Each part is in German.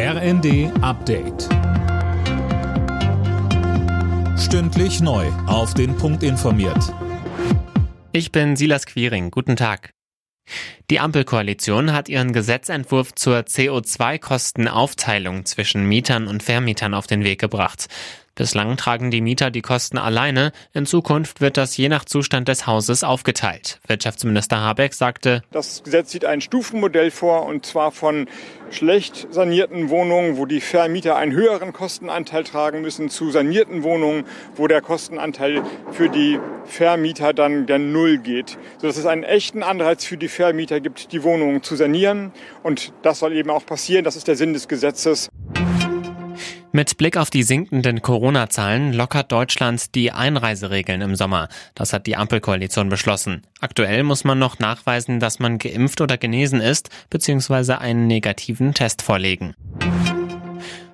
RND Update. Stündlich neu. Auf den Punkt informiert. Ich bin Silas Quiring. Guten Tag. Die Ampelkoalition hat ihren Gesetzentwurf zur CO2-Kostenaufteilung zwischen Mietern und Vermietern auf den Weg gebracht. Bislang tragen die Mieter die Kosten alleine. In Zukunft wird das je nach Zustand des Hauses aufgeteilt. Wirtschaftsminister Habeck sagte, Das Gesetz sieht ein Stufenmodell vor, und zwar von schlecht sanierten Wohnungen, wo die Vermieter einen höheren Kostenanteil tragen müssen, zu sanierten Wohnungen, wo der Kostenanteil für die Vermieter dann der Null geht. Sodass es einen echten Anreiz für die Vermieter gibt, die Wohnungen zu sanieren. Und das soll eben auch passieren. Das ist der Sinn des Gesetzes. Mit Blick auf die sinkenden Corona-Zahlen lockert Deutschland die Einreiseregeln im Sommer. Das hat die Ampelkoalition beschlossen. Aktuell muss man noch nachweisen, dass man geimpft oder genesen ist, bzw. einen negativen Test vorlegen.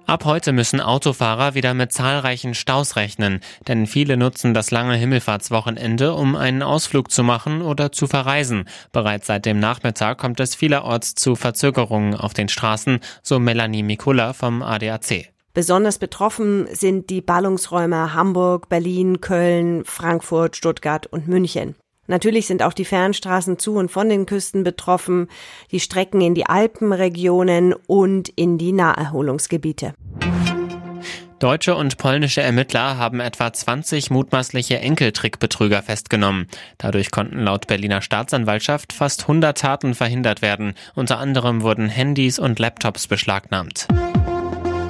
Ab heute müssen Autofahrer wieder mit zahlreichen Staus rechnen, denn viele nutzen das lange Himmelfahrtswochenende, um einen Ausflug zu machen oder zu verreisen. Bereits seit dem Nachmittag kommt es vielerorts zu Verzögerungen auf den Straßen, so Melanie Mikula vom ADAC. Besonders betroffen sind die Ballungsräume Hamburg, Berlin, Köln, Frankfurt, Stuttgart und München. Natürlich sind auch die Fernstraßen zu und von den Küsten betroffen, die Strecken in die Alpenregionen und in die Naherholungsgebiete. Deutsche und polnische Ermittler haben etwa 20 mutmaßliche Enkeltrickbetrüger festgenommen. Dadurch konnten laut Berliner Staatsanwaltschaft fast 100 Taten verhindert werden. Unter anderem wurden Handys und Laptops beschlagnahmt.